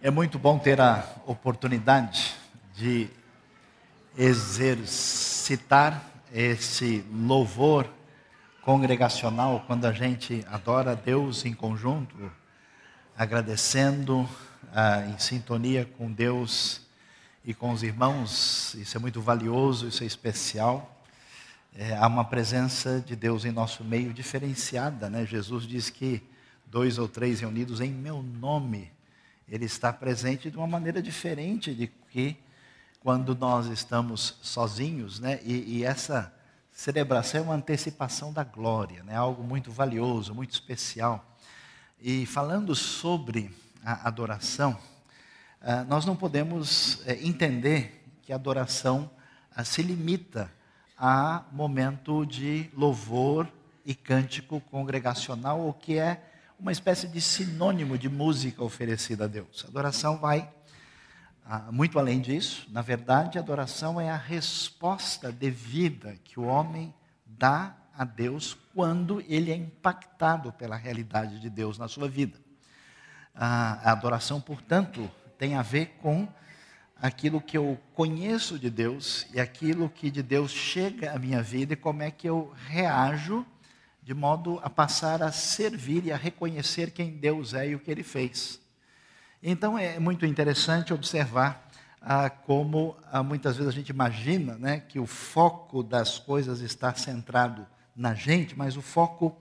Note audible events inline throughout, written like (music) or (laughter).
É muito bom ter a oportunidade de exercitar esse louvor congregacional quando a gente adora a Deus em conjunto, agradecendo ah, em sintonia com Deus e com os irmãos. Isso é muito valioso, isso é especial. É, há uma presença de Deus em nosso meio diferenciada, né? Jesus diz que dois ou três reunidos em meu nome ele está presente de uma maneira diferente de que quando nós estamos sozinhos, né? E, e essa celebração é uma antecipação da glória, né? Algo muito valioso, muito especial. E falando sobre a adoração, ah, nós não podemos eh, entender que a adoração ah, se limita a momento de louvor e cântico congregacional, o que é uma espécie de sinônimo de música oferecida a Deus. A adoração vai ah, muito além disso. Na verdade, a adoração é a resposta devida que o homem dá a Deus quando ele é impactado pela realidade de Deus na sua vida. Ah, a adoração, portanto, tem a ver com aquilo que eu conheço de Deus e aquilo que de Deus chega à minha vida e como é que eu reajo de modo a passar a servir e a reconhecer quem Deus é e o que Ele fez. Então é muito interessante observar ah, como ah, muitas vezes a gente imagina né, que o foco das coisas está centrado na gente, mas o foco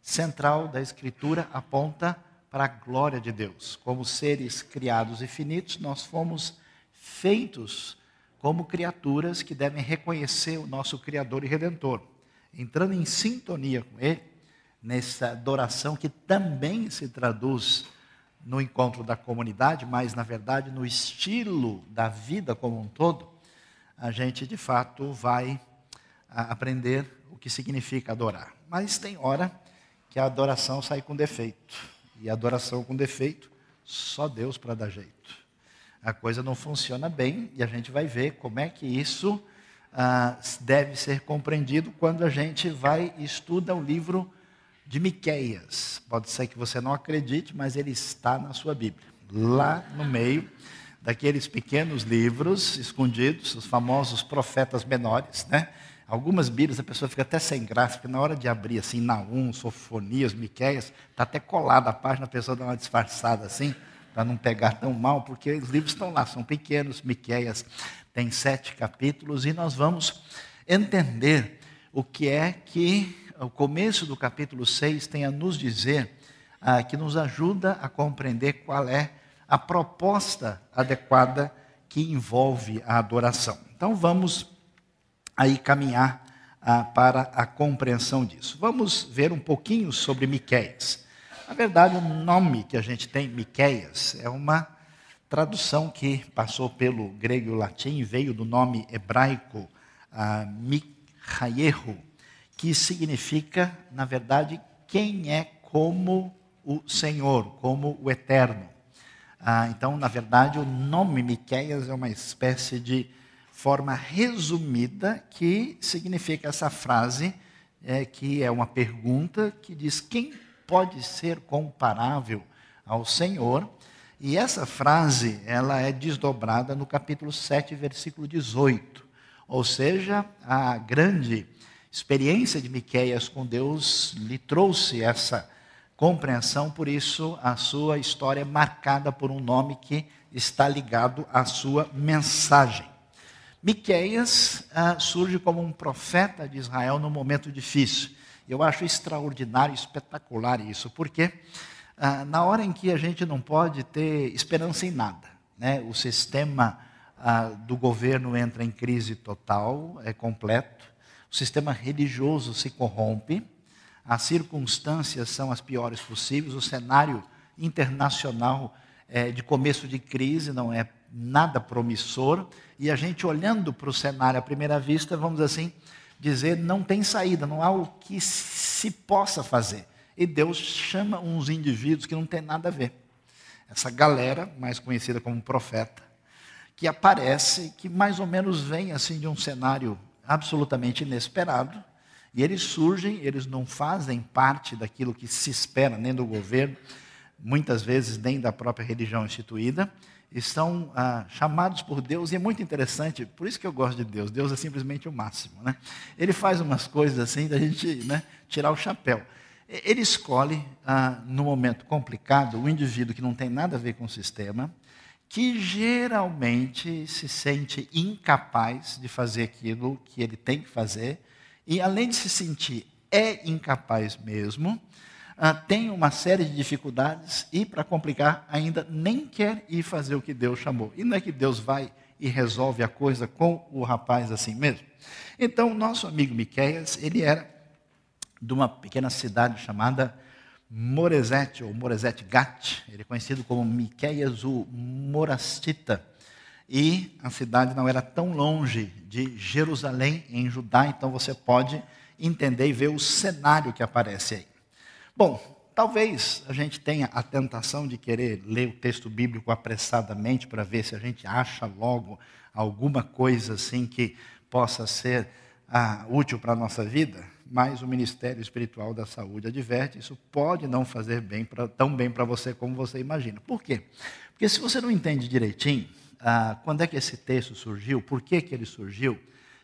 central da Escritura aponta para a glória de Deus. Como seres criados e finitos, nós fomos feitos como criaturas que devem reconhecer o nosso Criador e Redentor entrando em sintonia com Ele, nessa adoração que também se traduz no encontro da comunidade, mas na verdade no estilo da vida como um todo, a gente de fato vai aprender o que significa adorar. Mas tem hora que a adoração sai com defeito. E a adoração com defeito, só Deus para dar jeito. A coisa não funciona bem e a gente vai ver como é que isso ah, deve ser compreendido quando a gente vai e estuda o livro de Miqueias. Pode ser que você não acredite, mas ele está na sua Bíblia. Lá no meio daqueles pequenos livros escondidos, os famosos profetas menores, né? Algumas Bíblias a pessoa fica até sem graça, porque na hora de abrir assim, Naum, Sofonias, Miqueias, está até colada a página, a pessoa dá uma disfarçada assim, para não pegar tão mal, porque os livros estão lá, são pequenos, Miqueias tem sete capítulos, e nós vamos entender o que é que o começo do capítulo 6 tem a nos dizer, ah, que nos ajuda a compreender qual é a proposta adequada que envolve a adoração. Então vamos aí caminhar ah, para a compreensão disso. Vamos ver um pouquinho sobre Miqueias. Na verdade, o nome que a gente tem, Miqueias, é uma tradução que passou pelo grego e latim veio do nome hebraico ah, que significa, na verdade, quem é como o Senhor, como o Eterno. Ah, então, na verdade, o nome Miqueias é uma espécie de forma resumida que significa essa frase, é, que é uma pergunta que diz: quem pode ser comparável ao Senhor? E essa frase, ela é desdobrada no capítulo 7, versículo 18. Ou seja, a grande experiência de Miqueias com Deus lhe trouxe essa compreensão, por isso a sua história é marcada por um nome que está ligado à sua mensagem. Miqueias ah, surge como um profeta de Israel num momento difícil. Eu acho extraordinário, espetacular isso, porque ah, na hora em que a gente não pode ter esperança em nada. Né? O sistema ah, do governo entra em crise total, é completo. O sistema religioso se corrompe. As circunstâncias são as piores possíveis. O cenário internacional é, de começo de crise não é nada promissor. E a gente olhando para o cenário à primeira vista, vamos assim dizer, não tem saída, não há o que se possa fazer. E Deus chama uns indivíduos que não tem nada a ver. Essa galera, mais conhecida como profeta, que aparece, que mais ou menos vem assim de um cenário absolutamente inesperado, e eles surgem, eles não fazem parte daquilo que se espera, nem do governo, muitas vezes nem da própria religião instituída, estão ah, chamados por Deus, e é muito interessante, por isso que eu gosto de Deus, Deus é simplesmente o máximo. Né? Ele faz umas coisas assim da gente né, tirar o chapéu. Ele escolhe, ah, no momento complicado, o indivíduo que não tem nada a ver com o sistema, que geralmente se sente incapaz de fazer aquilo que ele tem que fazer, e além de se sentir é incapaz mesmo, ah, tem uma série de dificuldades e, para complicar, ainda nem quer ir fazer o que Deus chamou. E não é que Deus vai e resolve a coisa com o rapaz assim mesmo. Então, nosso amigo Miqueias, ele era de uma pequena cidade chamada Moresete, ou Moresete Gat, ele é conhecido como Miqueias o Morastita. E a cidade não era tão longe de Jerusalém, em Judá, então você pode entender e ver o cenário que aparece aí. Bom, talvez a gente tenha a tentação de querer ler o texto bíblico apressadamente para ver se a gente acha logo alguma coisa assim que possa ser ah, útil para a nossa vida, mas o Ministério Espiritual da Saúde adverte, isso pode não fazer bem pra, tão bem para você como você imagina. Por quê? Porque se você não entende direitinho ah, quando é que esse texto surgiu, por que, que ele surgiu,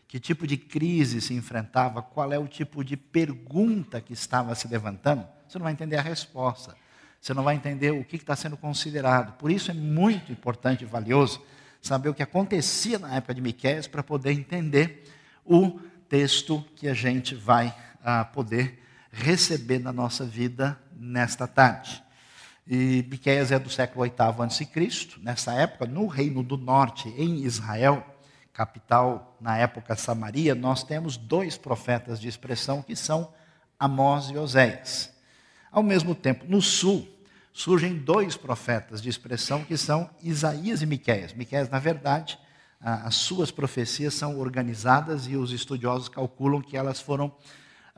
que tipo de crise se enfrentava, qual é o tipo de pergunta que estava se levantando, você não vai entender a resposta. Você não vai entender o que está sendo considerado. Por isso é muito importante e valioso saber o que acontecia na época de Miqueias para poder entender o texto que a gente vai ah, poder receber na nossa vida nesta tarde. E Miqueias é do século VIII a.C., nessa época, no Reino do Norte, em Israel, capital na época Samaria, nós temos dois profetas de expressão que são Amós e Oséias. Ao mesmo tempo, no sul, surgem dois profetas de expressão que são Isaías e Miqueias. Miqueias, na verdade, as suas profecias são organizadas e os estudiosos calculam que elas foram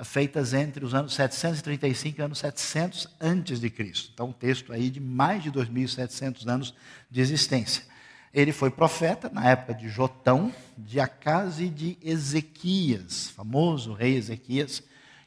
feitas entre os anos 735 e anos 700 antes de Cristo. Então, um texto aí de mais de 2.700 anos de existência. Ele foi profeta na época de Jotão, de Acas e de Ezequias, famoso rei Ezequias,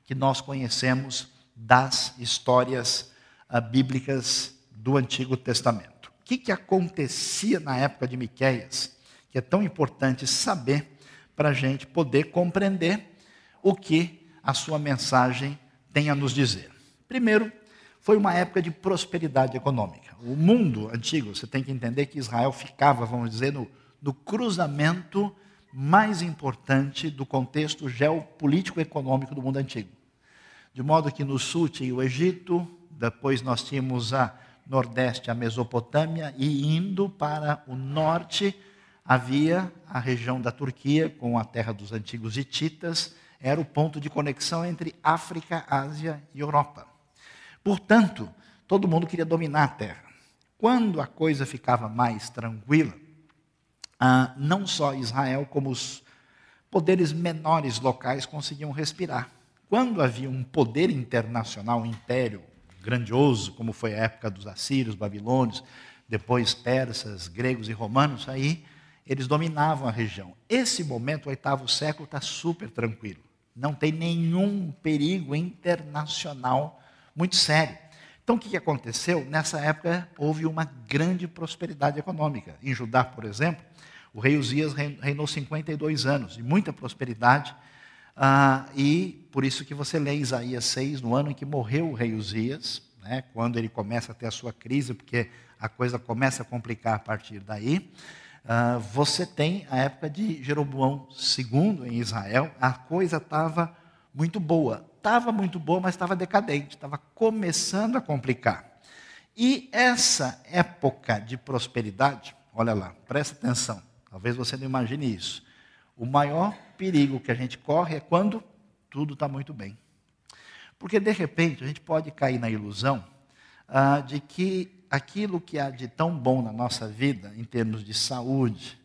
que nós conhecemos das histórias uh, bíblicas do Antigo Testamento. O que, que acontecia na época de Miqueias, que é tão importante saber para a gente poder compreender o que a sua mensagem tem a nos dizer. Primeiro, foi uma época de prosperidade econômica. O mundo antigo, você tem que entender que Israel ficava, vamos dizer, no, no cruzamento mais importante do contexto geopolítico econômico do mundo antigo. De modo que no sul tinha o Egito, depois nós tínhamos a nordeste, a Mesopotâmia, e indo para o norte havia a região da Turquia, com a terra dos antigos hititas, era o ponto de conexão entre África, Ásia e Europa. Portanto, todo mundo queria dominar a terra. Quando a coisa ficava mais tranquila, ah, não só Israel, como os poderes menores locais conseguiam respirar. Quando havia um poder internacional, um império grandioso, como foi a época dos assírios, babilônios, depois persas, gregos e romanos, aí eles dominavam a região. Esse momento, o oitavo século, está super tranquilo. Não tem nenhum perigo internacional muito sério. Então, o que aconteceu? Nessa época, houve uma grande prosperidade econômica. Em Judá, por exemplo, o rei Uzias reinou 52 anos, de muita prosperidade, ah, e por isso que você lê Isaías 6, no ano em que morreu o rei Uzias, né, quando ele começa a ter a sua crise, porque a coisa começa a complicar a partir daí. Ah, você tem a época de Jeroboão II em Israel, a coisa estava muito boa. Estava muito boa, mas estava decadente, estava começando a complicar. E essa época de prosperidade, olha lá, presta atenção, talvez você não imagine isso. O maior perigo que a gente corre é quando tudo está muito bem. Porque, de repente, a gente pode cair na ilusão ah, de que aquilo que há de tão bom na nossa vida, em termos de saúde,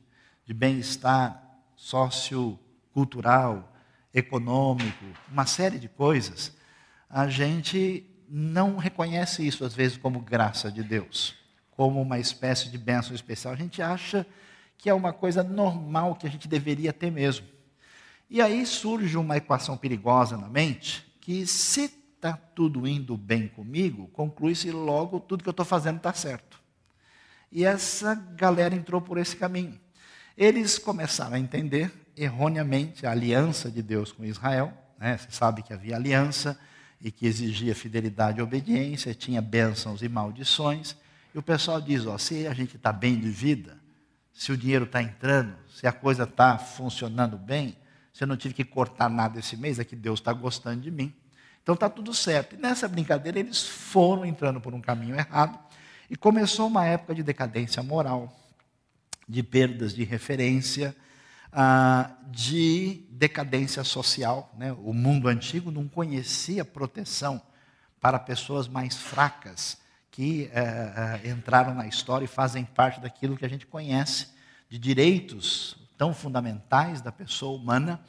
de bem-estar sociocultural, econômico, uma série de coisas, a gente não reconhece isso, às vezes, como graça de Deus, como uma espécie de bênção especial. A gente acha que é uma coisa normal que a gente deveria ter mesmo. E aí surge uma equação perigosa na mente, que se está tudo indo bem comigo, conclui-se logo tudo que eu estou fazendo está certo. E essa galera entrou por esse caminho. Eles começaram a entender erroneamente a aliança de Deus com Israel. Né? Você sabe que havia aliança e que exigia fidelidade e obediência, tinha bênçãos e maldições. E o pessoal diz: ó, se a gente está bem de vida, se o dinheiro está entrando, se a coisa está funcionando bem, se eu não tive que cortar nada esse mês, é que Deus está gostando de mim. Então está tudo certo. E nessa brincadeira eles foram entrando por um caminho errado e começou uma época de decadência moral, de perdas de referência, ah, de decadência social. Né? O mundo antigo não conhecia proteção para pessoas mais fracas que eh, eh, entraram na história e fazem parte daquilo que a gente conhece de direitos tão fundamentais da pessoa humana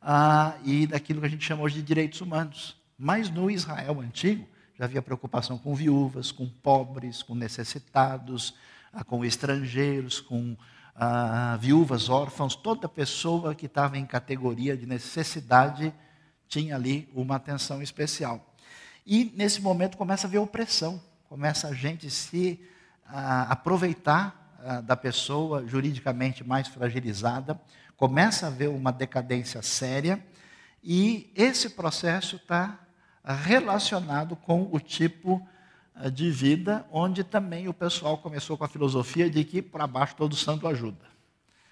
ah, e daquilo que a gente chama hoje de direitos humanos. Mas no Israel antigo já havia preocupação com viúvas, com pobres, com necessitados, ah, com estrangeiros, com ah, viúvas, órfãos, toda pessoa que estava em categoria de necessidade tinha ali uma atenção especial. E nesse momento começa a haver opressão, começa a gente se ah, aproveitar ah, da pessoa juridicamente mais fragilizada, começa a haver uma decadência séria, e esse processo está relacionado com o tipo ah, de vida, onde também o pessoal começou com a filosofia de que para baixo todo santo ajuda.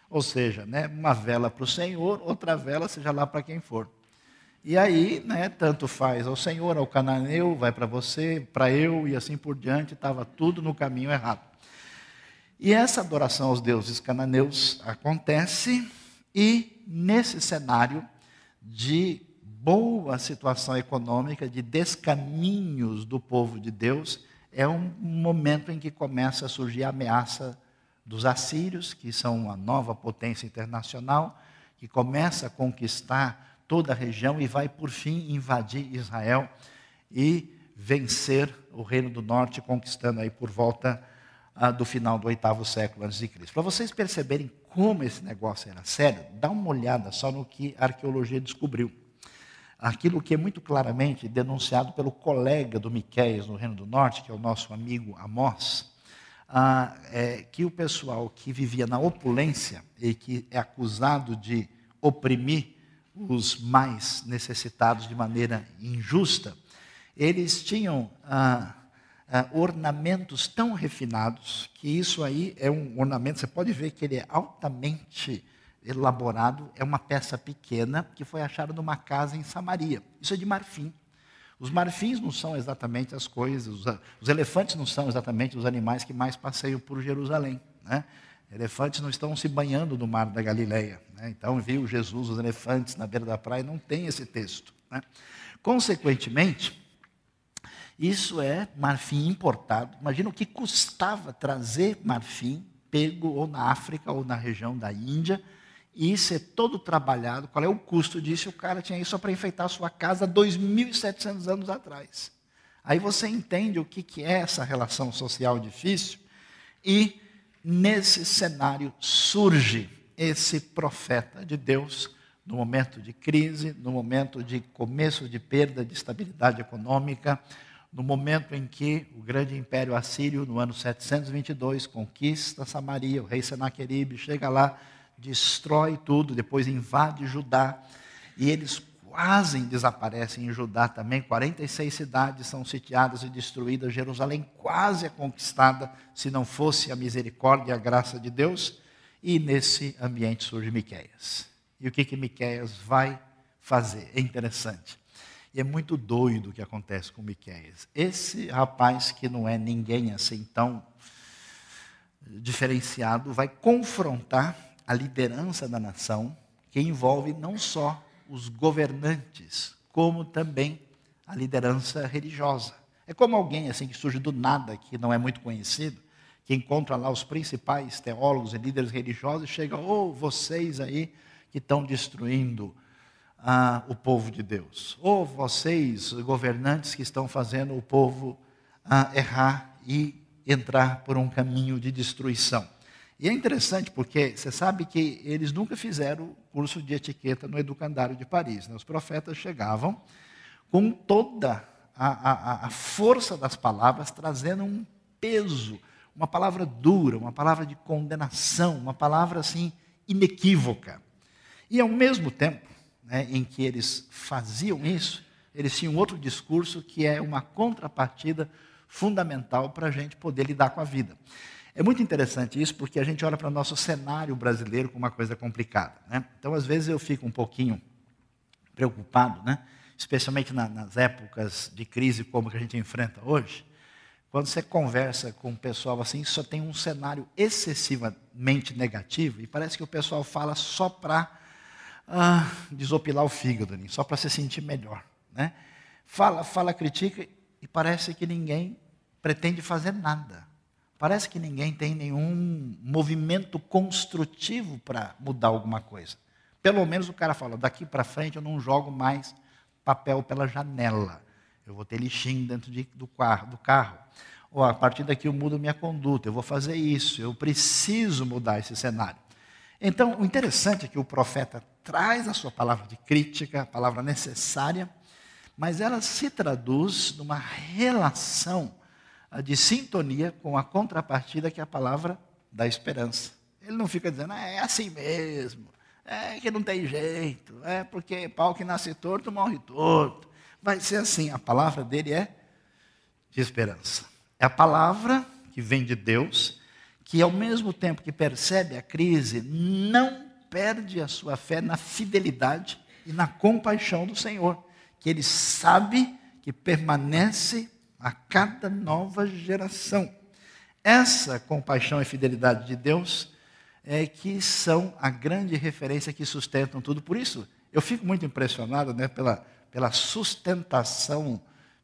Ou seja, né, uma vela para o Senhor, outra vela seja lá para quem for. E aí, né, tanto faz ao Senhor, ao cananeu, vai para você, para eu e assim por diante, estava tudo no caminho errado. E essa adoração aos deuses cananeus acontece, e nesse cenário de boa situação econômica, de descaminhos do povo de Deus, é um momento em que começa a surgir a ameaça dos assírios, que são uma nova potência internacional, que começa a conquistar toda a região e vai, por fim, invadir Israel e vencer o Reino do Norte, conquistando aí por volta ah, do final do oitavo século antes de Cristo. Para vocês perceberem como esse negócio era sério, dá uma olhada só no que a arqueologia descobriu. Aquilo que é muito claramente denunciado pelo colega do Miqueias no Reino do Norte, que é o nosso amigo Amós, ah, é que o pessoal que vivia na opulência e que é acusado de oprimir os mais necessitados de maneira injusta, eles tinham ah, ah, ornamentos tão refinados que isso aí é um ornamento, você pode ver que ele é altamente elaborado, é uma peça pequena que foi achada numa casa em Samaria. Isso é de marfim. Os marfins não são exatamente as coisas, os, os elefantes não são exatamente os animais que mais passeiam por Jerusalém. Né? Elefantes não estão se banhando no mar da Galileia. Né? Então, viu Jesus os elefantes na beira da praia, não tem esse texto. Né? Consequentemente, isso é marfim importado. Imagina o que custava trazer marfim pego ou na África ou na região da Índia e ser todo trabalhado. Qual é o custo disso? O cara tinha isso só para enfeitar a sua casa 2.700 anos atrás. Aí você entende o que, que é essa relação social difícil e nesse cenário surge esse profeta de Deus no momento de crise, no momento de começo de perda de estabilidade econômica, no momento em que o grande império assírio, no ano 722, conquista Samaria, o rei Senaqueribe chega lá, destrói tudo, depois invade Judá, e eles quase desaparecem em Judá também. 46 cidades são sitiadas e destruídas, Jerusalém quase é conquistada, se não fosse a misericórdia e a graça de Deus. E nesse ambiente surge Miqueias. E o que que Miqueias vai fazer? É interessante. E é muito doido o que acontece com Miqueias. Esse rapaz, que não é ninguém assim tão diferenciado, vai confrontar a liderança da nação, que envolve não só os governantes, como também a liderança religiosa. É como alguém assim que surge do nada, que não é muito conhecido, que encontra lá os principais teólogos e líderes religiosos e chega, oh, vocês aí que estão destruindo ah, o povo de Deus. Ou vocês, governantes, que estão fazendo o povo ah, errar e entrar por um caminho de destruição. E é interessante porque você sabe que eles nunca fizeram curso de etiqueta no Educandário de Paris. Né? Os profetas chegavam com toda a, a, a força das palavras trazendo um peso, uma palavra dura, uma palavra de condenação, uma palavra assim inequívoca. E ao mesmo tempo né, em que eles faziam isso, eles tinham outro discurso que é uma contrapartida fundamental para a gente poder lidar com a vida. É muito interessante isso porque a gente olha para o nosso cenário brasileiro como uma coisa complicada. Né? Então, às vezes, eu fico um pouquinho preocupado, né? especialmente na, nas épocas de crise como que a gente enfrenta hoje, quando você conversa com o pessoal assim, só tem um cenário excessivamente negativo e parece que o pessoal fala só para ah, desopilar o fígado, só para se sentir melhor. Né? Fala, fala, critica e parece que ninguém pretende fazer nada. Parece que ninguém tem nenhum movimento construtivo para mudar alguma coisa. Pelo menos o cara fala: daqui para frente eu não jogo mais papel pela janela. Eu vou ter lixinho dentro de, do, do carro. Ou a partir daqui eu mudo minha conduta, eu vou fazer isso, eu preciso mudar esse cenário. Então, o interessante é que o profeta traz a sua palavra de crítica, a palavra necessária, mas ela se traduz numa relação de sintonia com a contrapartida que é a palavra da esperança. Ele não fica dizendo, ah, é assim mesmo, é que não tem jeito, é porque pau que nasce torto morre torto. Vai ser assim, a palavra dele é de esperança. É a palavra que vem de Deus, que ao mesmo tempo que percebe a crise, não perde a sua fé na fidelidade e na compaixão do Senhor, que ele sabe que permanece a cada nova geração. Essa compaixão e fidelidade de Deus é que são a grande referência que sustentam tudo. Por isso, eu fico muito impressionado né, pela, pela sustentação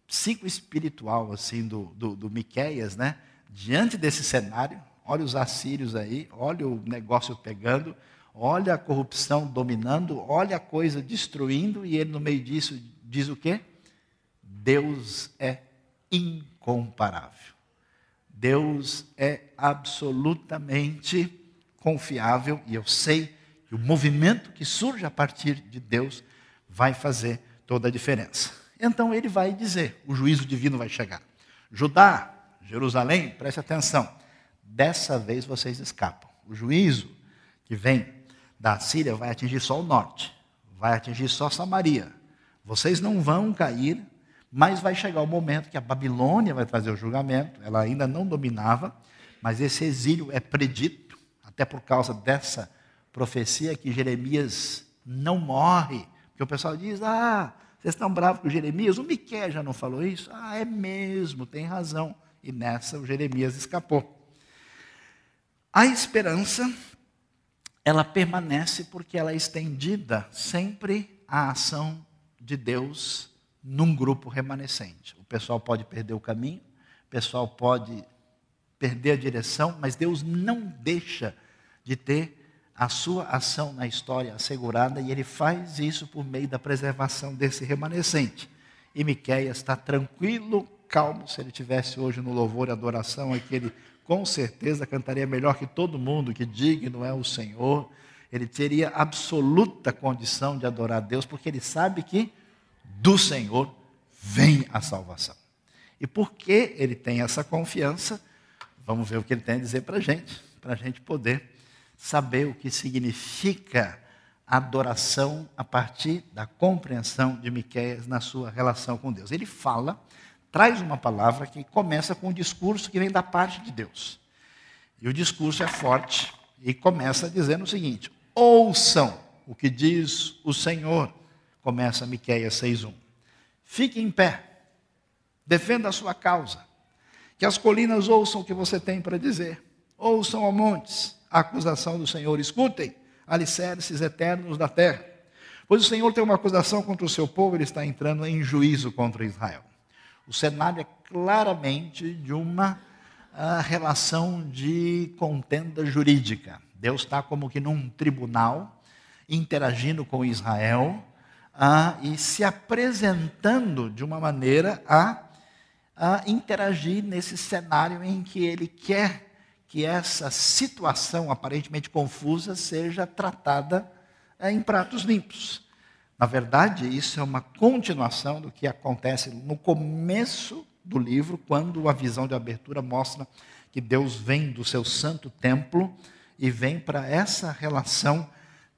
psicoespiritual assim, do, do, do Miqueias, né? diante desse cenário. Olha os assírios aí, olha o negócio pegando, olha a corrupção dominando, olha a coisa destruindo, e ele no meio disso diz o quê? Deus é incomparável. Deus é absolutamente confiável e eu sei que o movimento que surge a partir de Deus vai fazer toda a diferença. Então ele vai dizer: o juízo divino vai chegar. Judá, Jerusalém, preste atenção. Dessa vez vocês escapam. O juízo que vem da Síria vai atingir só o norte, vai atingir só Samaria. Vocês não vão cair mas vai chegar o momento que a Babilônia vai trazer o julgamento, ela ainda não dominava, mas esse exílio é predito, até por causa dessa profecia que Jeremias não morre. Porque o pessoal diz: ah, vocês estão bravos com Jeremias? O Miquel já não falou isso? Ah, é mesmo, tem razão. E nessa o Jeremias escapou. A esperança, ela permanece porque ela é estendida sempre à ação de Deus num grupo remanescente. O pessoal pode perder o caminho, o pessoal pode perder a direção, mas Deus não deixa de ter a sua ação na história assegurada e ele faz isso por meio da preservação desse remanescente. E Miqueias está tranquilo, calmo, se ele tivesse hoje no louvor e adoração, é que ele com certeza cantaria melhor que todo mundo, que digno é o Senhor. Ele teria absoluta condição de adorar Deus, porque ele sabe que do Senhor vem a salvação. E porque ele tem essa confiança, vamos ver o que ele tem a dizer para a gente, para a gente poder saber o que significa adoração a partir da compreensão de Miqueias na sua relação com Deus. Ele fala, traz uma palavra que começa com um discurso que vem da parte de Deus. E o discurso é forte e começa dizendo o seguinte: ouçam o que diz o Senhor começa Miqueias 6:1. Fique em pé. Defenda a sua causa. Que as colinas ouçam o que você tem para dizer. Ouçam ao montes a acusação do Senhor. Escutem, alicerces eternos da terra. Pois o Senhor tem uma acusação contra o seu povo, ele está entrando em juízo contra Israel. O cenário é claramente de uma uh, relação de contenda jurídica. Deus está como que num tribunal, interagindo com Israel, ah, e se apresentando de uma maneira a, a interagir nesse cenário em que ele quer que essa situação aparentemente confusa seja tratada eh, em pratos limpos. Na verdade, isso é uma continuação do que acontece no começo do livro, quando a visão de abertura mostra que Deus vem do seu santo templo e vem para essa relação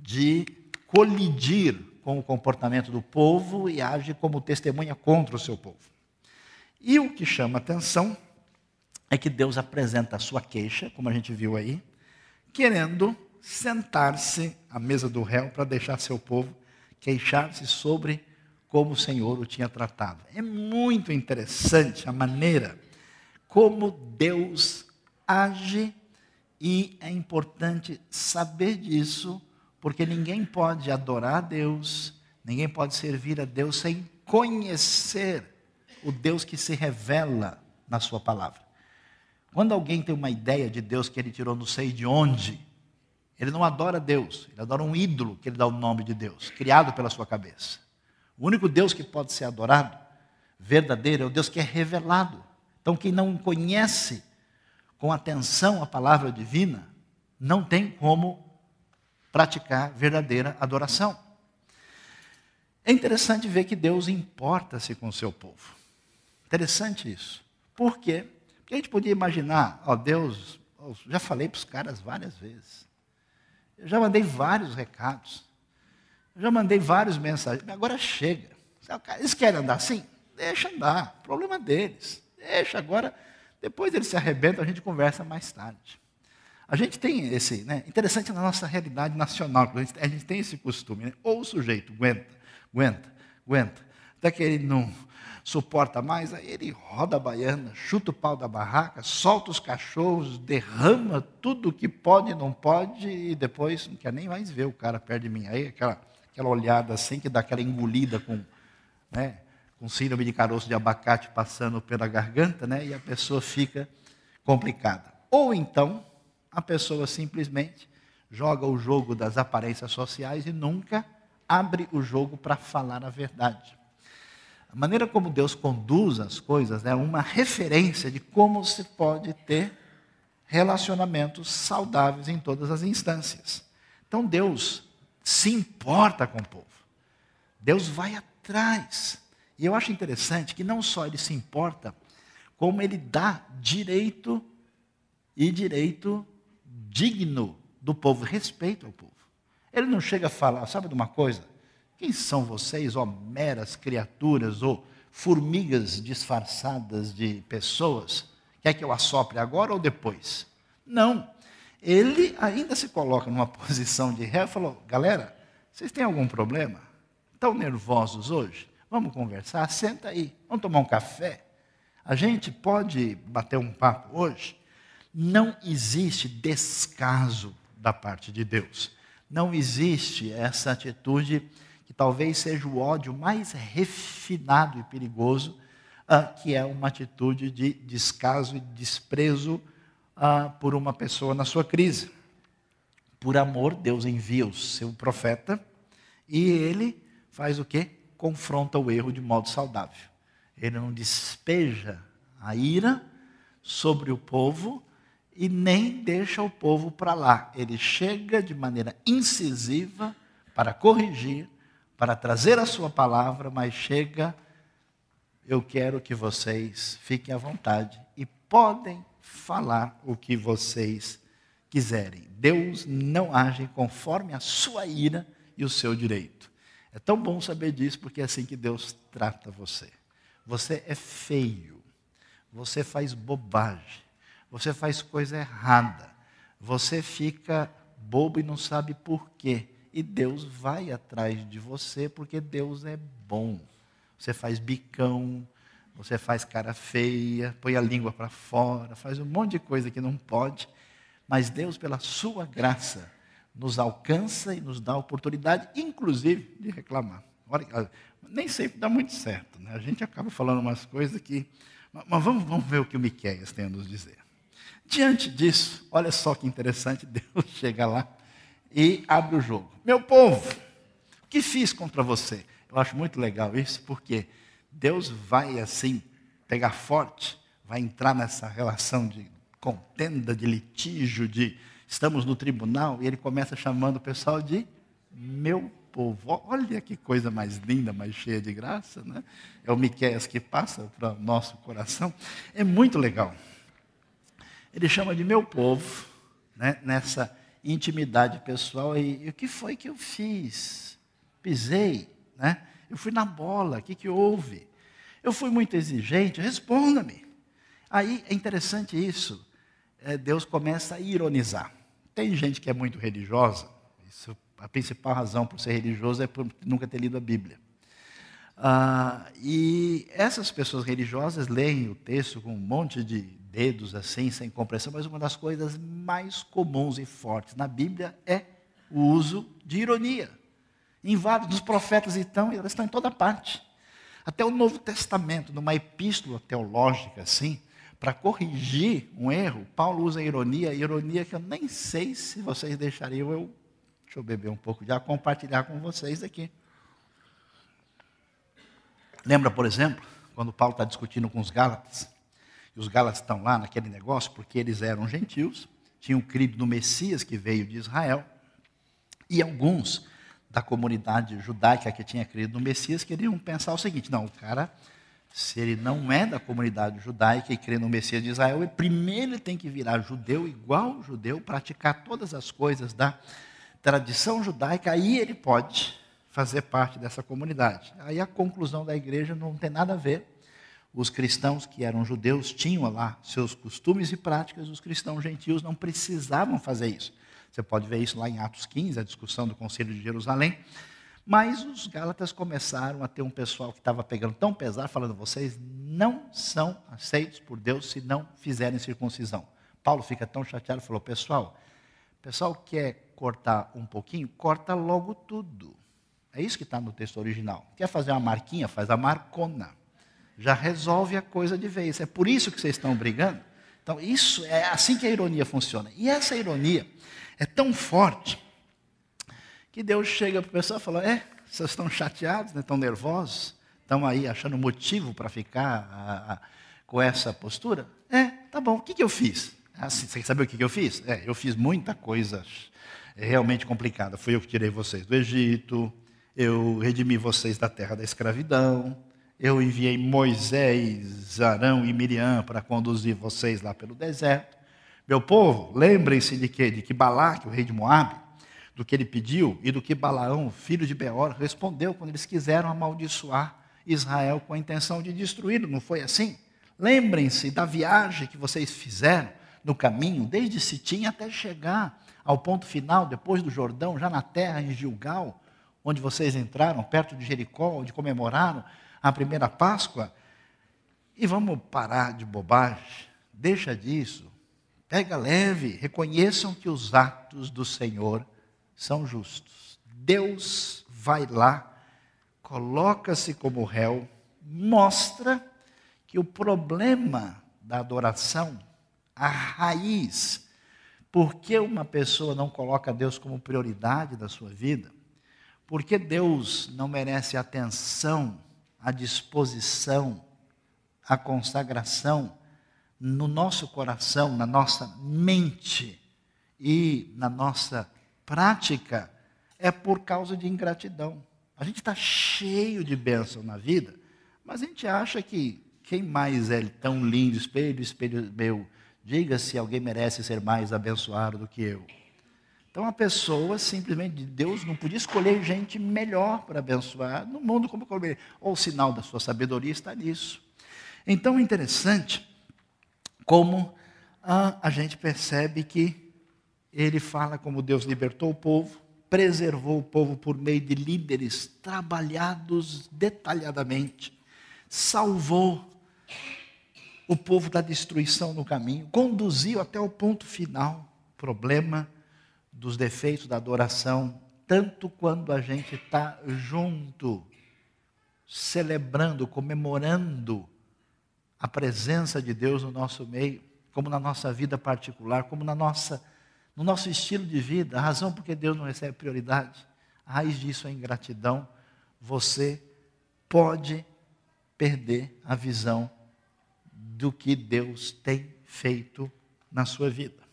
de colidir com o comportamento do povo e age como testemunha contra o seu povo. E o que chama atenção é que Deus apresenta a sua queixa, como a gente viu aí, querendo sentar-se à mesa do réu para deixar seu povo queixar-se sobre como o Senhor o tinha tratado. É muito interessante a maneira como Deus age e é importante saber disso, porque ninguém pode adorar a Deus, ninguém pode servir a Deus sem conhecer o Deus que se revela na Sua palavra. Quando alguém tem uma ideia de Deus que ele tirou não sei de onde, ele não adora Deus, ele adora um ídolo que ele dá o nome de Deus, criado pela sua cabeça. O único Deus que pode ser adorado, verdadeiro, é o Deus que é revelado. Então, quem não conhece com atenção a palavra divina, não tem como praticar verdadeira adoração. É interessante ver que Deus importa-se com o seu povo. Interessante isso. Por quê? Porque a gente podia imaginar, ó, Deus, já falei para os caras várias vezes. Eu já mandei vários recados. Eu já mandei vários mensagens. Agora chega. Eles querem andar assim? Deixa andar. Problema deles. Deixa agora. Depois eles se arrebentam, a gente conversa mais tarde. A gente tem esse, né? Interessante na nossa realidade nacional, a gente, a gente tem esse costume, né? Ou o sujeito aguenta, aguenta, aguenta, até que ele não suporta mais, aí ele roda a baiana, chuta o pau da barraca, solta os cachorros, derrama tudo que pode e não pode, e depois não quer nem mais ver o cara perto de mim. Aí aquela, aquela olhada assim, que dá aquela engolida com, né, com síndrome de caroço de abacate passando pela garganta, né, e a pessoa fica complicada. Ou então, a pessoa simplesmente joga o jogo das aparências sociais e nunca abre o jogo para falar a verdade. A maneira como Deus conduz as coisas é uma referência de como se pode ter relacionamentos saudáveis em todas as instâncias. Então Deus se importa com o povo. Deus vai atrás. E eu acho interessante que não só ele se importa, como ele dá direito e direito digno do povo, respeito ao povo. Ele não chega a falar, sabe de uma coisa? Quem são vocês, ó meras criaturas, ou formigas disfarçadas de pessoas? Quer que eu assopre agora ou depois? Não. Ele ainda se coloca numa (laughs) posição de ré e falou: galera, vocês têm algum problema? Estão nervosos hoje? Vamos conversar? Senta aí, vamos tomar um café. A gente pode bater um papo hoje? Não existe descaso da parte de Deus. Não existe essa atitude que talvez seja o ódio mais refinado e perigoso, uh, que é uma atitude de descaso e desprezo uh, por uma pessoa na sua crise. Por amor, Deus envia o seu profeta e ele faz o quê? Confronta o erro de modo saudável. Ele não despeja a ira sobre o povo e nem deixa o povo para lá. Ele chega de maneira incisiva para corrigir, para trazer a sua palavra, mas chega, eu quero que vocês fiquem à vontade e podem falar o que vocês quiserem. Deus não age conforme a sua ira e o seu direito. É tão bom saber disso, porque é assim que Deus trata você. Você é feio, você faz bobagem, você faz coisa errada, você fica bobo e não sabe por quê e Deus vai atrás de você porque Deus é bom. Você faz bicão, você faz cara feia, põe a língua para fora, faz um monte de coisa que não pode, mas Deus, pela sua graça, nos alcança e nos dá a oportunidade, inclusive, de reclamar. Nem sempre dá muito certo, né? a gente acaba falando umas coisas que. Mas vamos, vamos ver o que o Miqueias tem a nos dizer. Diante disso, olha só que interessante, (laughs) Deus chega lá e abre o jogo. Meu povo, o que fiz contra você? Eu acho muito legal isso, porque Deus vai assim pegar forte, vai entrar nessa relação de contenda, de litígio, de estamos no tribunal, e ele começa chamando o pessoal de meu povo. Olha que coisa mais linda, mais cheia de graça, né? É o Miqueias que passa para o nosso coração. É muito legal. Ele chama de meu povo, né? nessa intimidade pessoal. E, e o que foi que eu fiz? Pisei, né? Eu fui na bola, o que, que houve? Eu fui muito exigente, responda-me. Aí é interessante isso. É, Deus começa a ironizar. Tem gente que é muito religiosa, isso, a principal razão por ser religioso é por nunca ter lido a Bíblia. Ah, e essas pessoas religiosas leem o texto com um monte de dedos assim, sem compreensão, mas uma das coisas mais comuns e fortes na Bíblia é o uso de ironia. Em vários dos profetas, então, elas estão em toda parte. Até o Novo Testamento, numa epístola teológica assim, para corrigir um erro, Paulo usa ironia, ironia que eu nem sei se vocês deixariam eu, deixa eu beber um pouco já, compartilhar com vocês aqui. Lembra, por exemplo, quando Paulo está discutindo com os Gálatas, os Gálatas estão lá naquele negócio porque eles eram gentios, tinham crido no Messias que veio de Israel, e alguns da comunidade judaica que tinha crido no Messias queriam pensar o seguinte: não, o cara se ele não é da comunidade judaica e crê no Messias de Israel, ele primeiro ele tem que virar judeu, igual judeu, praticar todas as coisas da tradição judaica, aí ele pode fazer parte dessa comunidade. Aí a conclusão da igreja não tem nada a ver. Os cristãos que eram judeus tinham lá seus costumes e práticas, os cristãos gentios não precisavam fazer isso. Você pode ver isso lá em Atos 15, a discussão do Conselho de Jerusalém. Mas os Gálatas começaram a ter um pessoal que estava pegando tão pesado, falando: vocês não são aceitos por Deus se não fizerem circuncisão. Paulo fica tão chateado, falou: pessoal, pessoal quer cortar um pouquinho, corta logo tudo. É isso que está no texto original. Quer fazer uma marquinha? Faz a marcona. Já resolve a coisa de vez. É por isso que vocês estão brigando. Então, isso é assim que a ironia funciona. E essa ironia é tão forte que Deus chega para o pessoal e fala: É, vocês estão chateados, né? estão nervosos, estão aí achando motivo para ficar a, a, com essa postura? É, tá bom, o que, que eu fiz? Assim, você quer saber o que, que eu fiz? É, eu fiz muita coisa realmente complicada. Fui eu que tirei vocês do Egito, eu redimi vocês da terra da escravidão, eu enviei Moisés, Arão e Miriam para conduzir vocês lá pelo deserto. Meu povo, lembrem-se de que, de que Balaque, o rei de Moabe, do que ele pediu e do que Balaão, filho de Beor, respondeu quando eles quiseram amaldiçoar Israel com a intenção de destruí-lo. Não foi assim? Lembrem-se da viagem que vocês fizeram no caminho, desde Sitim até chegar ao ponto final, depois do Jordão, já na terra em Gilgal, onde vocês entraram, perto de Jericó, onde comemoraram a primeira Páscoa. E vamos parar de bobagem, deixa disso, pega leve, reconheçam que os atos do Senhor são justos. Deus vai lá, coloca-se como réu, mostra que o problema da adoração, a raiz, por que uma pessoa não coloca Deus como prioridade da sua vida? Por que Deus não merece atenção, a disposição, a consagração no nosso coração, na nossa mente e na nossa prática é por causa de ingratidão. A gente está cheio de bênção na vida, mas a gente acha que quem mais é tão lindo, espelho, espelho meu, diga se alguém merece ser mais abençoado do que eu. Então a pessoa simplesmente, Deus não podia escolher gente melhor para abençoar no mundo como ele. Ou o sinal da sua sabedoria está nisso. Então é interessante como ah, a gente percebe que ele fala como Deus libertou o povo, preservou o povo por meio de líderes trabalhados detalhadamente, salvou o povo da destruição no caminho, conduziu até o ponto final. Problema dos defeitos da adoração, tanto quando a gente está junto, celebrando, comemorando a presença de Deus no nosso meio, como na nossa vida particular, como na nossa no nosso estilo de vida, a razão por que Deus não recebe prioridade, a raiz disso é ingratidão. Você pode perder a visão do que Deus tem feito na sua vida.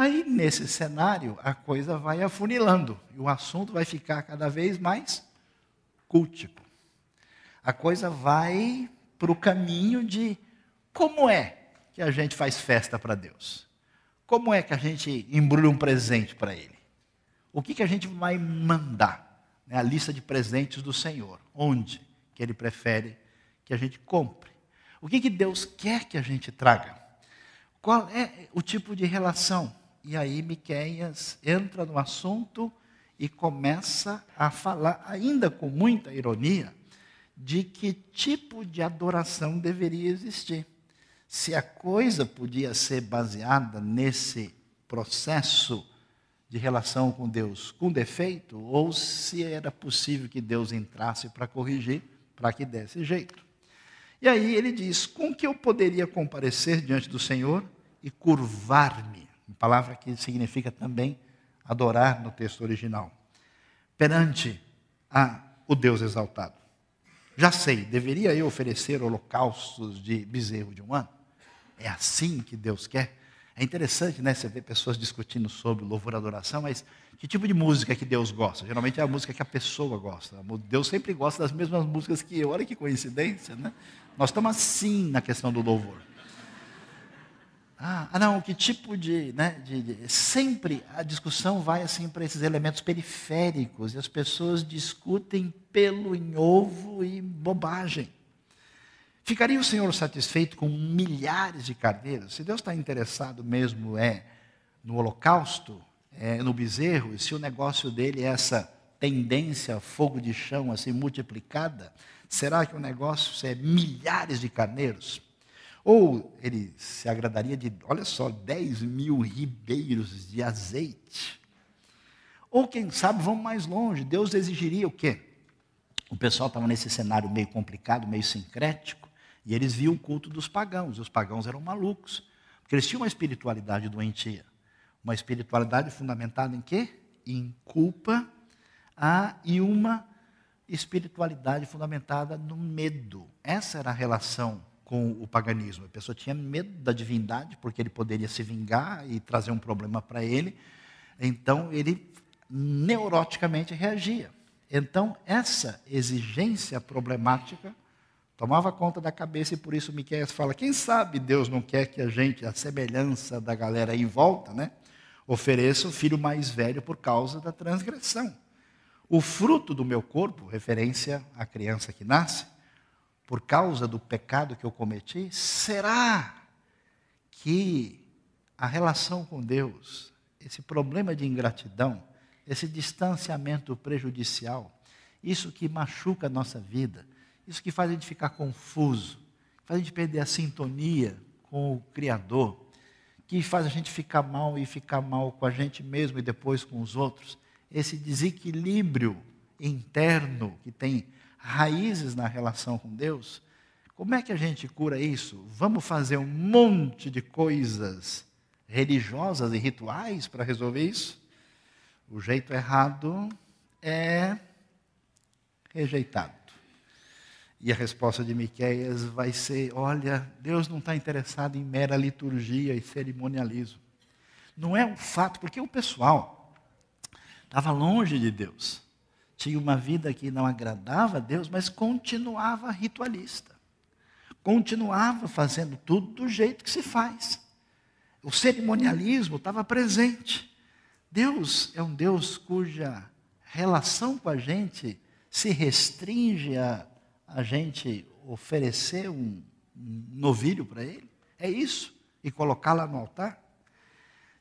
Aí, nesse cenário, a coisa vai afunilando e o assunto vai ficar cada vez mais cultico. A coisa vai para o caminho de como é que a gente faz festa para Deus? Como é que a gente embrulha um presente para Ele? O que, que a gente vai mandar? Né, a lista de presentes do Senhor. Onde que Ele prefere que a gente compre? O que, que Deus quer que a gente traga? Qual é o tipo de relação? E aí Miqueias entra no assunto e começa a falar, ainda com muita ironia, de que tipo de adoração deveria existir. Se a coisa podia ser baseada nesse processo de relação com Deus com defeito, ou se era possível que Deus entrasse para corrigir, para que desse jeito. E aí ele diz: com que eu poderia comparecer diante do Senhor e curvar-me? Palavra que significa também adorar no texto original. Perante a, o Deus exaltado. Já sei, deveria eu oferecer holocaustos de bezerro de um ano? É assim que Deus quer? É interessante, né? Você vê pessoas discutindo sobre louvor e adoração, mas que tipo de música que Deus gosta? Geralmente é a música que a pessoa gosta. Deus sempre gosta das mesmas músicas que eu. Olha que coincidência, né? Nós estamos assim na questão do louvor. Ah, não, que tipo de, né, de, de, Sempre a discussão vai assim para esses elementos periféricos e as pessoas discutem pelo em ovo e bobagem. Ficaria o Senhor satisfeito com milhares de carneiros? Se Deus está interessado mesmo é no holocausto, é, no bezerro, e se o negócio dele é essa tendência fogo de chão assim multiplicada, será que o negócio é milhares de carneiros? Ou ele se agradaria de, olha só, 10 mil ribeiros de azeite. Ou quem sabe, vamos mais longe, Deus exigiria o quê? O pessoal estava nesse cenário meio complicado, meio sincrético, e eles viam o culto dos pagãos, os pagãos eram malucos, porque eles tinham uma espiritualidade doentia. Uma espiritualidade fundamentada em quê? Em culpa ah, e uma espiritualidade fundamentada no medo. Essa era a relação com o paganismo. A pessoa tinha medo da divindade, porque ele poderia se vingar e trazer um problema para ele. Então, ele neuroticamente reagia. Então, essa exigência problemática tomava conta da cabeça e por isso Miquel fala: quem sabe Deus não quer que a gente, a semelhança da galera em volta, né, ofereça o filho mais velho por causa da transgressão. O fruto do meu corpo, referência à criança que nasce, por causa do pecado que eu cometi? Será que a relação com Deus, esse problema de ingratidão, esse distanciamento prejudicial, isso que machuca a nossa vida, isso que faz a gente ficar confuso, faz a gente perder a sintonia com o Criador, que faz a gente ficar mal e ficar mal com a gente mesmo e depois com os outros, esse desequilíbrio interno que tem raízes na relação com Deus, como é que a gente cura isso? Vamos fazer um monte de coisas religiosas e rituais para resolver isso? O jeito errado é rejeitado. E a resposta de Miqueias vai ser: olha, Deus não está interessado em mera liturgia e cerimonialismo. Não é um fato, porque o pessoal estava longe de Deus tinha uma vida que não agradava a Deus, mas continuava ritualista. Continuava fazendo tudo do jeito que se faz. O cerimonialismo estava presente. Deus é um Deus cuja relação com a gente se restringe a a gente oferecer um, um novilho para ele? É isso? E colocar lá no altar?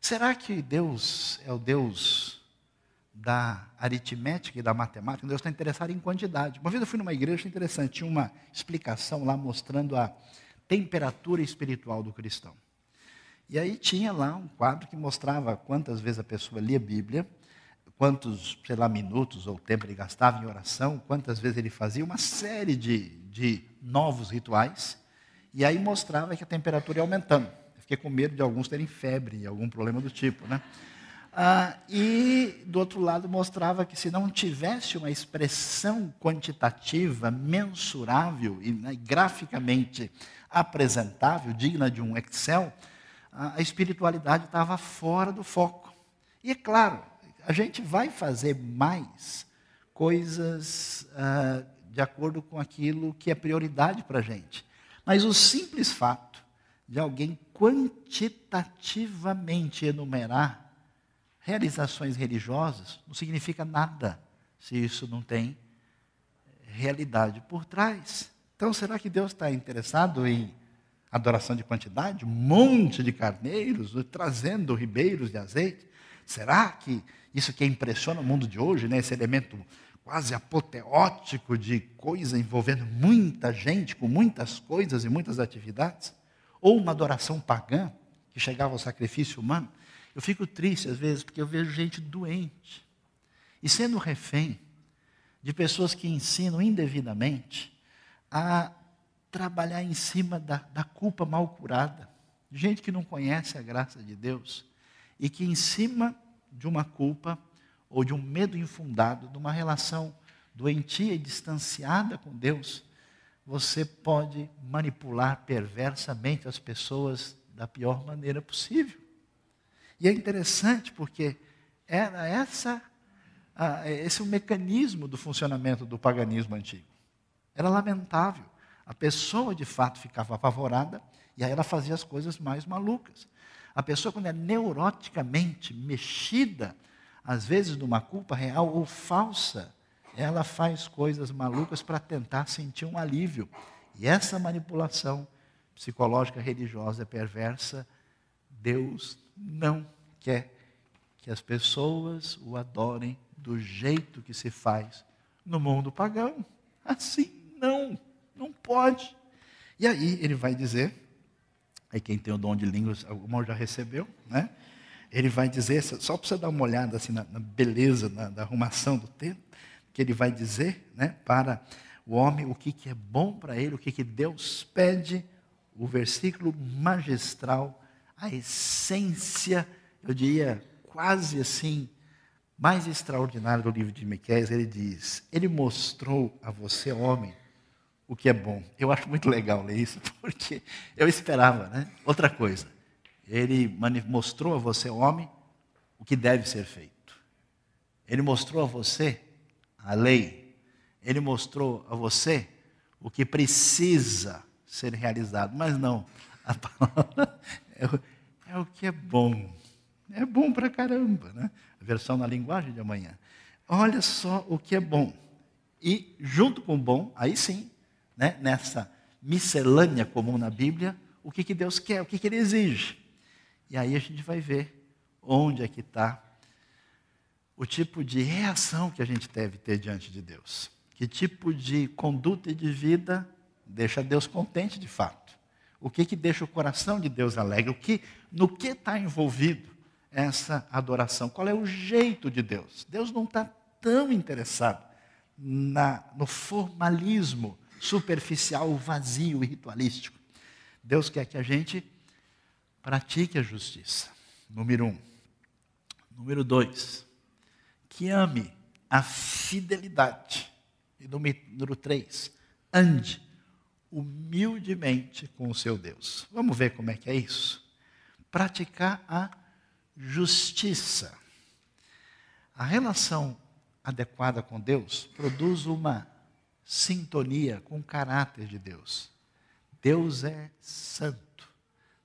Será que Deus é o Deus da aritmética e da matemática, Deus está interessado em quantidade. Uma vez eu fui numa igreja interessante, tinha uma explicação lá mostrando a temperatura espiritual do cristão. E aí tinha lá um quadro que mostrava quantas vezes a pessoa lia a Bíblia, quantos, sei lá, minutos ou tempo ele gastava em oração, quantas vezes ele fazia uma série de, de novos rituais, e aí mostrava que a temperatura ia aumentando. Eu fiquei com medo de alguns terem febre, algum problema do tipo, né? Ah, e, do outro lado, mostrava que se não tivesse uma expressão quantitativa, mensurável e né, graficamente apresentável, digna de um Excel, a espiritualidade estava fora do foco. E é claro, a gente vai fazer mais coisas uh, de acordo com aquilo que é prioridade para a gente. Mas o simples fato de alguém quantitativamente enumerar realizações religiosas não significa nada se isso não tem realidade por trás. Então, será que Deus está interessado em adoração de quantidade? Um monte de carneiros, trazendo ribeiros de azeite? Será que isso que impressiona o mundo de hoje, né, esse elemento quase apoteótico de coisa envolvendo muita gente, com muitas coisas e muitas atividades? Ou uma adoração pagã, que chegava ao sacrifício humano? Eu fico triste às vezes, porque eu vejo gente doente e sendo refém de pessoas que ensinam indevidamente a trabalhar em cima da, da culpa mal curada. Gente que não conhece a graça de Deus e que, em cima de uma culpa ou de um medo infundado, de uma relação doentia e distanciada com Deus, você pode manipular perversamente as pessoas da pior maneira possível. E é interessante porque era essa ah, esse é o mecanismo do funcionamento do paganismo antigo. Era lamentável. A pessoa, de fato, ficava apavorada e aí ela fazia as coisas mais malucas. A pessoa, quando é neuroticamente mexida, às vezes numa culpa real ou falsa, ela faz coisas malucas para tentar sentir um alívio. E essa manipulação psicológica religiosa perversa, Deus não quer que as pessoas o adorem do jeito que se faz no mundo pagão. Assim, não, não pode. E aí ele vai dizer, aí quem tem o dom de línguas, irmão já recebeu, né? Ele vai dizer, só para você dar uma olhada assim na, na beleza da arrumação do texto, que ele vai dizer, né, para o homem o que, que é bom para ele, o que, que Deus pede, o versículo magistral, a essência, eu diria quase assim, mais extraordinário do livro de Miqueias, ele diz: Ele mostrou a você, homem, o que é bom. Eu acho muito legal ler isso, (laughs) porque eu esperava, né? Outra coisa, ele mostrou a você, homem, o que deve ser feito. Ele mostrou a você a lei. Ele mostrou a você o que precisa ser realizado. Mas não, a palavra é o, é o que é bom. É bom pra caramba, né? A versão na linguagem de amanhã. Olha só o que é bom. E junto com o bom, aí sim, né, nessa miscelânea comum na Bíblia, o que, que Deus quer, o que, que Ele exige. E aí a gente vai ver onde é que está o tipo de reação que a gente deve ter diante de Deus. Que tipo de conduta e de vida deixa Deus contente de fato. O que, que deixa o coração de Deus alegre? O que, no que está envolvido essa adoração? Qual é o jeito de Deus? Deus não está tão interessado na, no formalismo superficial, vazio e ritualístico. Deus quer que a gente pratique a justiça. Número um. Número dois, que ame a fidelidade. E número três, ande humildemente com o seu Deus. Vamos ver como é que é isso? Praticar a justiça. A relação adequada com Deus produz uma sintonia com o caráter de Deus. Deus é santo,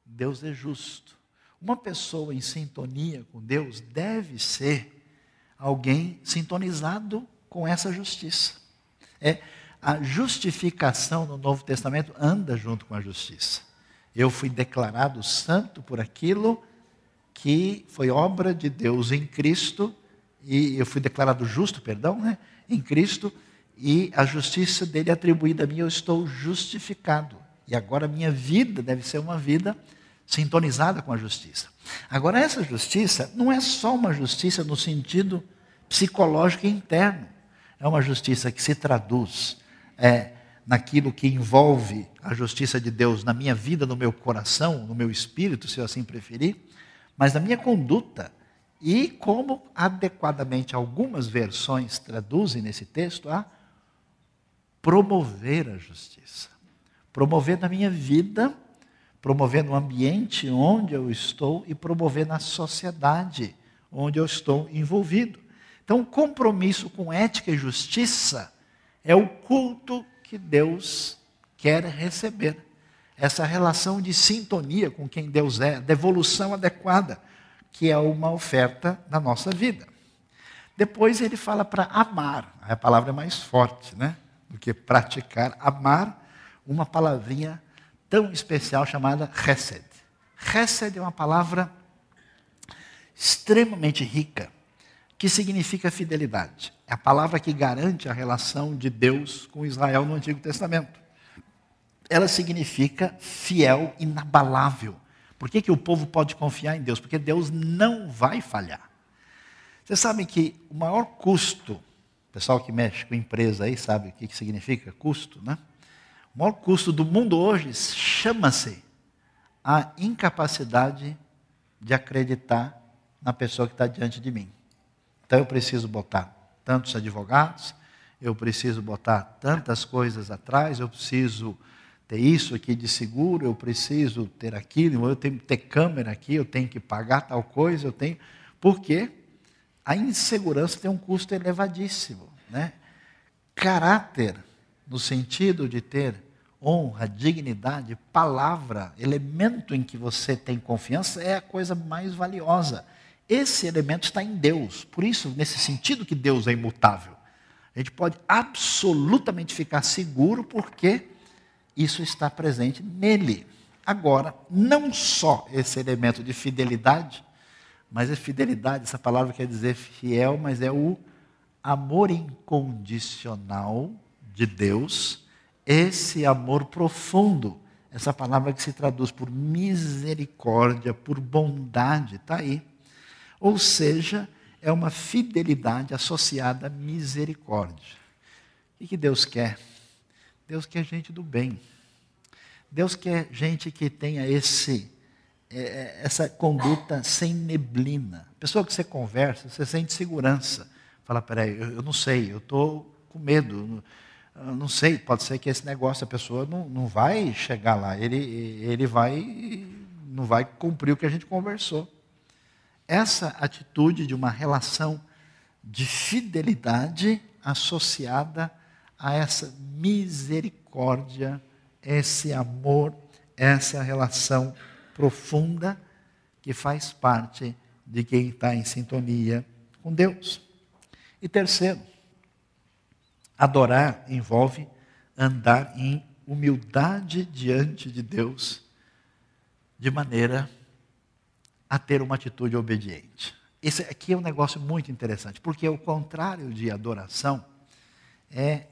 Deus é justo. Uma pessoa em sintonia com Deus deve ser alguém sintonizado com essa justiça. É a justificação no Novo Testamento anda junto com a justiça. Eu fui declarado santo por aquilo que foi obra de Deus em Cristo, e eu fui declarado justo, perdão, né? em Cristo, e a justiça dele atribuída a mim, eu estou justificado. E agora minha vida deve ser uma vida sintonizada com a justiça. Agora, essa justiça não é só uma justiça no sentido psicológico interno, é uma justiça que se traduz é, naquilo que envolve a justiça de Deus na minha vida, no meu coração, no meu espírito, se eu assim preferir, mas na minha conduta. E como adequadamente algumas versões traduzem nesse texto, a promover a justiça. Promover na minha vida, promover no ambiente onde eu estou e promover na sociedade onde eu estou envolvido. Então, compromisso com ética e justiça é o culto que Deus quer receber. Essa relação de sintonia com quem Deus é, devolução adequada, que é uma oferta da nossa vida. Depois ele fala para amar, a palavra é mais forte, né? Do que praticar. Amar, uma palavrinha tão especial chamada Chesed. Chesed é uma palavra extremamente rica, que significa fidelidade. É a palavra que garante a relação de Deus com Israel no Antigo Testamento. Ela significa fiel, inabalável. Por que, que o povo pode confiar em Deus? Porque Deus não vai falhar. Vocês sabem que o maior custo, pessoal que mexe com empresa aí sabe o que, que significa custo, né? O maior custo do mundo hoje chama-se a incapacidade de acreditar na pessoa que está diante de mim. Então eu preciso botar tantos advogados, eu preciso botar tantas coisas atrás, eu preciso ter isso aqui de seguro, eu preciso ter aquilo, eu tenho que ter câmera aqui, eu tenho que pagar tal coisa, eu tenho. Porque a insegurança tem um custo elevadíssimo. Né? Caráter, no sentido de ter honra, dignidade, palavra, elemento em que você tem confiança, é a coisa mais valiosa. Esse elemento está em Deus. Por isso, nesse sentido que Deus é imutável. A gente pode absolutamente ficar seguro porque isso está presente nele. Agora, não só esse elemento de fidelidade, mas a fidelidade, essa palavra quer dizer fiel, mas é o amor incondicional de Deus esse amor profundo, essa palavra que se traduz por misericórdia, por bondade, está aí. Ou seja, é uma fidelidade associada à misericórdia. O que Deus quer? Deus quer gente do bem. Deus quer gente que tenha esse, é, é, essa conduta sem neblina. Pessoa que você conversa, você sente segurança. Fala, peraí, eu, eu não sei, eu estou com medo não sei, pode ser que esse negócio, a pessoa não, não vai chegar lá, ele, ele vai, não vai cumprir o que a gente conversou. Essa atitude de uma relação de fidelidade associada a essa misericórdia, esse amor, essa relação profunda que faz parte de quem está em sintonia com Deus. E terceiro, Adorar envolve andar em humildade diante de Deus, de maneira a ter uma atitude obediente. Esse aqui é um negócio muito interessante, porque o contrário de adoração é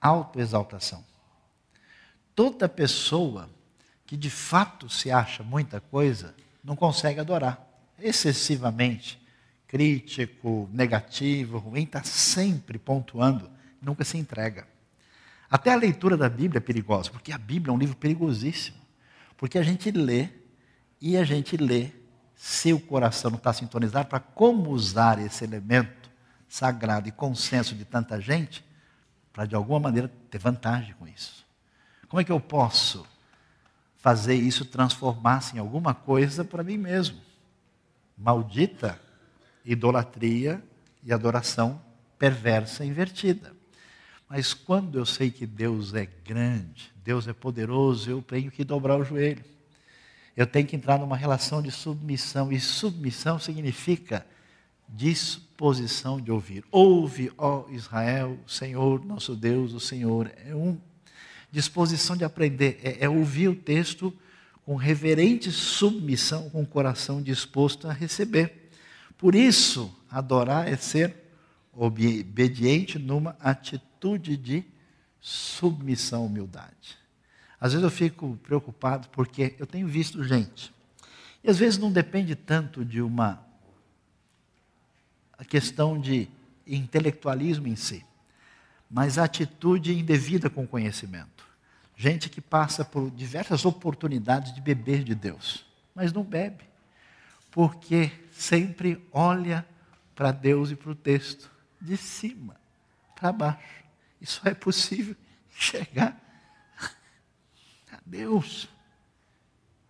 autoexaltação. Toda pessoa que de fato se acha muita coisa não consegue adorar. Excessivamente crítico, negativo, ruim, está sempre pontuando nunca se entrega. Até a leitura da Bíblia é perigosa, porque a Bíblia é um livro perigosíssimo. Porque a gente lê e a gente lê se o coração não está sintonizado para como usar esse elemento sagrado e consenso de tanta gente para de alguma maneira ter vantagem com isso. Como é que eu posso fazer isso transformar-se em alguma coisa para mim mesmo? Maldita idolatria e adoração perversa invertida. Mas quando eu sei que Deus é grande, Deus é poderoso, eu tenho que dobrar o joelho. Eu tenho que entrar numa relação de submissão. E submissão significa disposição de ouvir. Ouve, ó Israel, o Senhor, nosso Deus, o Senhor é um. Disposição de aprender é, é ouvir o texto com reverente submissão, com o coração disposto a receber. Por isso, adorar é ser obediente numa atitude de submissão, humildade. Às vezes eu fico preocupado porque eu tenho visto gente, e às vezes não depende tanto de uma questão de intelectualismo em si, mas a atitude indevida com conhecimento. Gente que passa por diversas oportunidades de beber de Deus, mas não bebe, porque sempre olha para Deus e para o texto de cima para baixo. Só é possível (laughs) chegar Deus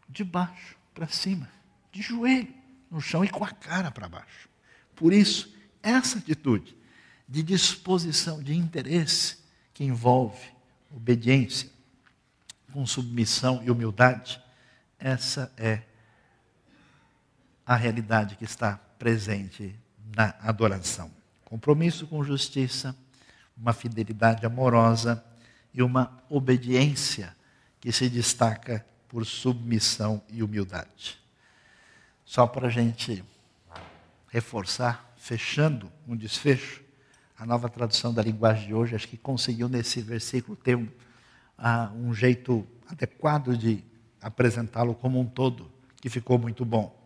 de baixo para cima, de joelho no chão e com a cara para baixo. Por isso, essa atitude de disposição, de interesse, que envolve obediência, com submissão e humildade, essa é a realidade que está presente na adoração. Compromisso com justiça, uma fidelidade amorosa e uma obediência que se destaca por submissão e humildade. Só para a gente reforçar, fechando um desfecho, a nova tradução da linguagem de hoje, acho que conseguiu nesse versículo ter um, uh, um jeito adequado de apresentá-lo como um todo, que ficou muito bom.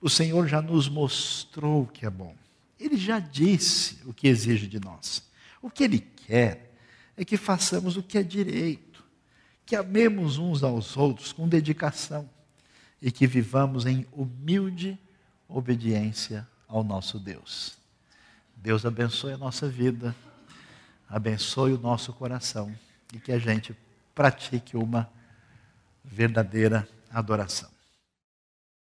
O Senhor já nos mostrou o que é bom. Ele já disse o que exige de nós. O que Ele quer é que façamos o que é direito, que amemos uns aos outros com dedicação e que vivamos em humilde obediência ao nosso Deus. Deus abençoe a nossa vida, abençoe o nosso coração e que a gente pratique uma verdadeira adoração.